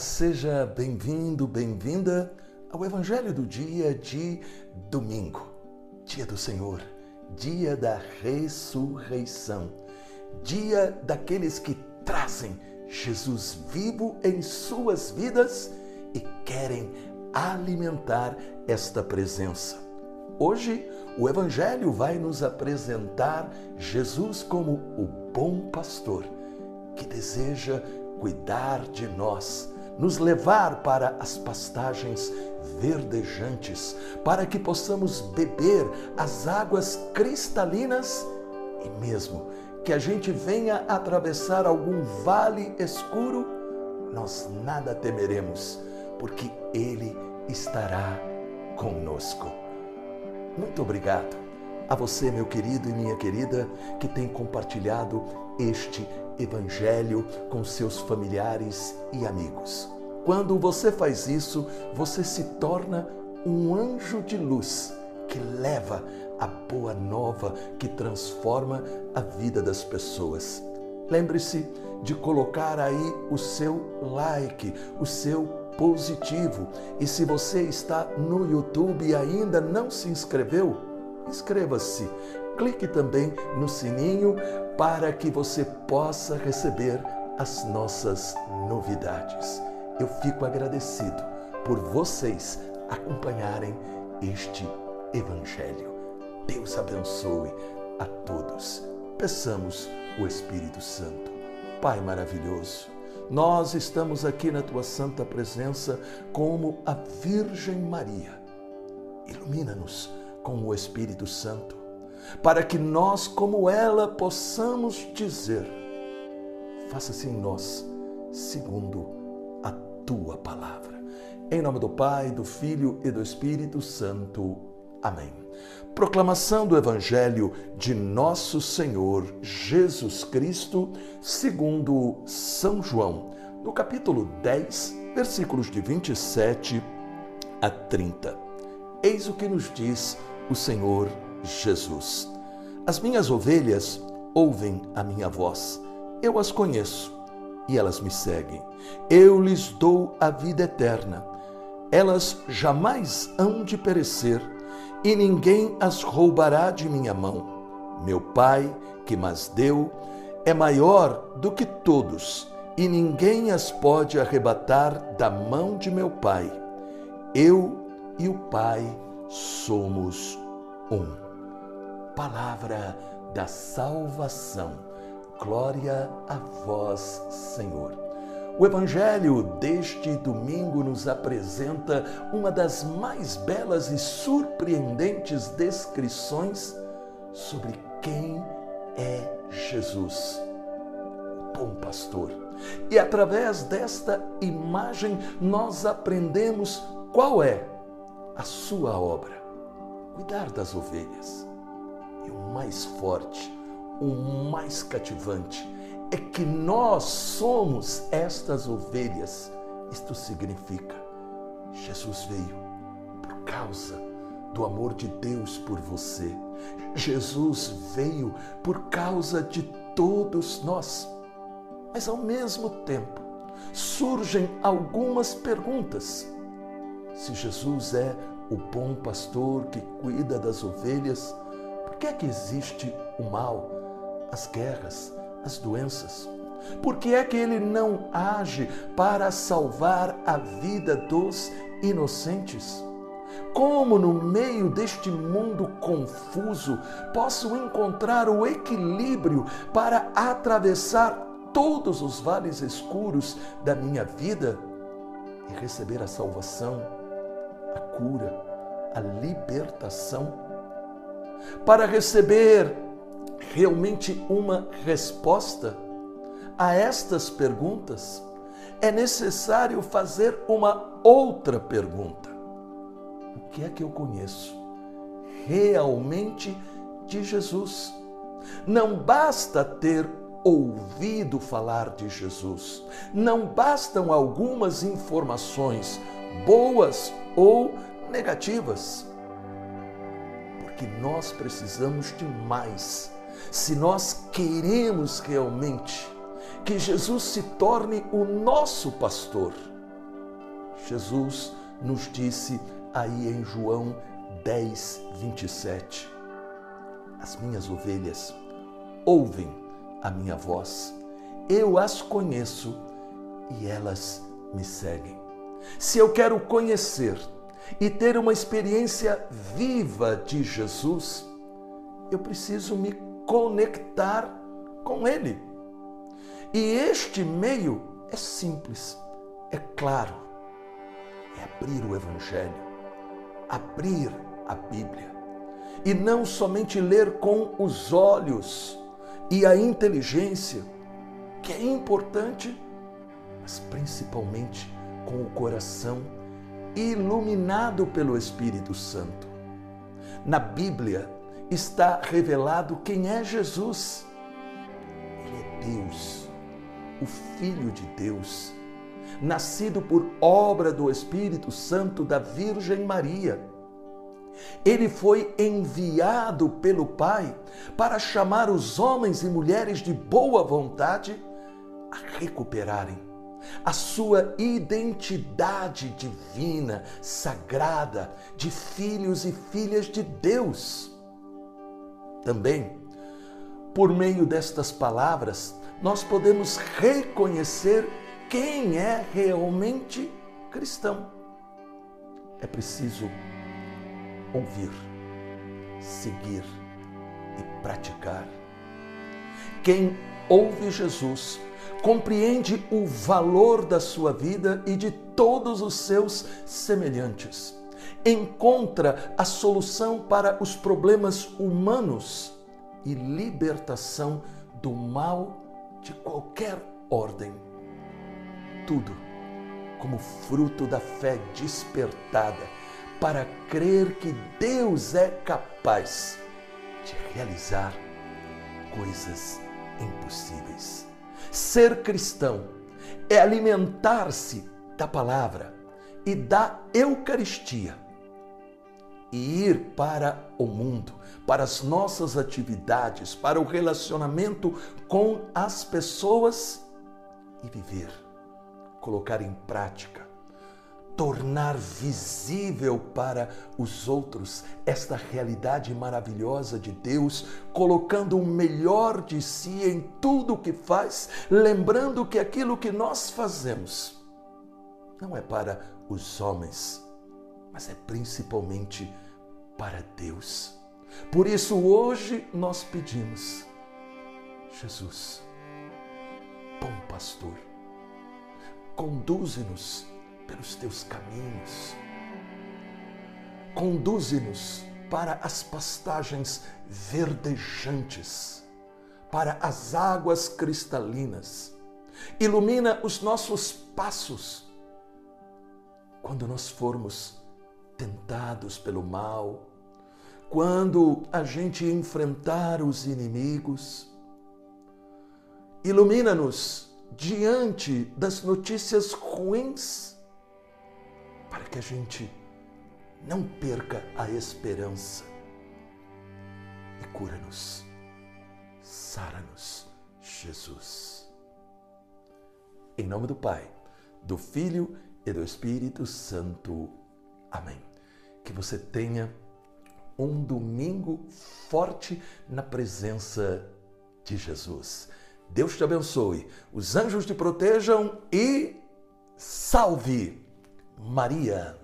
seja bem-vindo, bem-vinda ao Evangelho do dia de domingo, dia do Senhor, dia da ressurreição, dia daqueles que trazem Jesus vivo em suas vidas e querem alimentar esta presença. Hoje, o Evangelho vai nos apresentar Jesus como o bom pastor que deseja cuidar de nós, nos levar para as pastagens verdejantes, para que possamos beber as águas cristalinas e mesmo que a gente venha atravessar algum vale escuro, nós nada temeremos, porque Ele estará conosco. Muito obrigado a você, meu querido e minha querida, que tem compartilhado este Evangelho com seus familiares e amigos. Quando você faz isso, você se torna um anjo de luz que leva a boa nova que transforma a vida das pessoas. Lembre-se de colocar aí o seu like, o seu positivo. E se você está no YouTube e ainda não se inscreveu, inscreva-se. Clique também no sininho para que você possa receber as nossas novidades. Eu fico agradecido por vocês acompanharem este Evangelho. Deus abençoe a todos. Peçamos o Espírito Santo. Pai maravilhoso, nós estamos aqui na tua santa presença como a Virgem Maria. Ilumina-nos com o Espírito Santo, para que nós, como ela, possamos dizer: faça-se em nós, segundo a tua palavra. Em nome do Pai, do Filho e do Espírito Santo. Amém. Proclamação do Evangelho de Nosso Senhor Jesus Cristo, segundo São João, no capítulo 10, versículos de 27 a 30. Eis o que nos diz o Senhor Jesus. As minhas ovelhas ouvem a minha voz, eu as conheço e elas me seguem. Eu lhes dou a vida eterna. Elas jamais hão de perecer e ninguém as roubará de minha mão. Meu Pai, que mas deu, é maior do que todos, e ninguém as pode arrebatar da mão de meu Pai. Eu e o Pai somos um. Palavra da salvação. Glória a vós, Senhor. O Evangelho deste domingo nos apresenta uma das mais belas e surpreendentes descrições sobre quem é Jesus, o bom pastor. E através desta imagem nós aprendemos qual é a sua obra: cuidar das ovelhas. E o mais forte, o mais cativante, é que nós somos estas ovelhas. Isto significa, Jesus veio por causa do amor de Deus por você. Jesus veio por causa de todos nós. Mas ao mesmo tempo, surgem algumas perguntas. Se Jesus é o bom pastor que cuida das ovelhas, por que é que existe o mal, as guerras, as doenças? Por que é que ele não age para salvar a vida dos inocentes? Como no meio deste mundo confuso posso encontrar o equilíbrio para atravessar todos os vales escuros da minha vida e receber a salvação, a cura, a libertação? Para receber realmente uma resposta a estas perguntas, é necessário fazer uma outra pergunta: O que é que eu conheço realmente de Jesus? Não basta ter ouvido falar de Jesus, não bastam algumas informações, boas ou negativas, porque nós precisamos de mais se nós queremos realmente que Jesus se torne o nosso pastor, Jesus nos disse aí em João 10, 27. As minhas ovelhas ouvem a minha voz, eu as conheço e elas me seguem. Se eu quero conhecer e ter uma experiência viva de Jesus, eu preciso me conectar com Ele. E este meio é simples, é claro, é abrir o Evangelho, abrir a Bíblia e não somente ler com os olhos e a inteligência, que é importante, mas principalmente com o coração iluminado pelo Espírito Santo. Na Bíblia está revelado quem é Jesus. Ele é Deus, o Filho de Deus, nascido por obra do Espírito Santo da Virgem Maria. Ele foi enviado pelo Pai para chamar os homens e mulheres de boa vontade a recuperarem a sua identidade divina, sagrada, de filhos e filhas de Deus. Também, por meio destas palavras, nós podemos reconhecer quem é realmente cristão. É preciso ouvir, seguir e praticar. Quem ouve Jesus compreende o valor da sua vida e de todos os seus semelhantes. Encontra a solução para os problemas humanos e libertação do mal de qualquer ordem. Tudo como fruto da fé despertada para crer que Deus é capaz de realizar coisas impossíveis. Ser cristão é alimentar-se da palavra e da Eucaristia e ir para o mundo, para as nossas atividades, para o relacionamento com as pessoas e viver, colocar em prática tornar visível para os outros esta realidade maravilhosa de Deus, colocando o melhor de si em tudo o que faz, lembrando que aquilo que nós fazemos não é para os homens, mas é principalmente para Deus. Por isso hoje nós pedimos, Jesus, bom pastor, conduze-nos pelos teus caminhos. Conduze-nos para as pastagens verdejantes, para as águas cristalinas. Ilumina os nossos passos quando nós formos tentados pelo mal, quando a gente enfrentar os inimigos. Ilumina-nos diante das notícias ruins que a gente não perca a esperança. E cura-nos, sara-nos, Jesus. Em nome do Pai, do Filho e do Espírito Santo. Amém. Que você tenha um domingo forte na presença de Jesus. Deus te abençoe, os anjos te protejam e salve! Maria.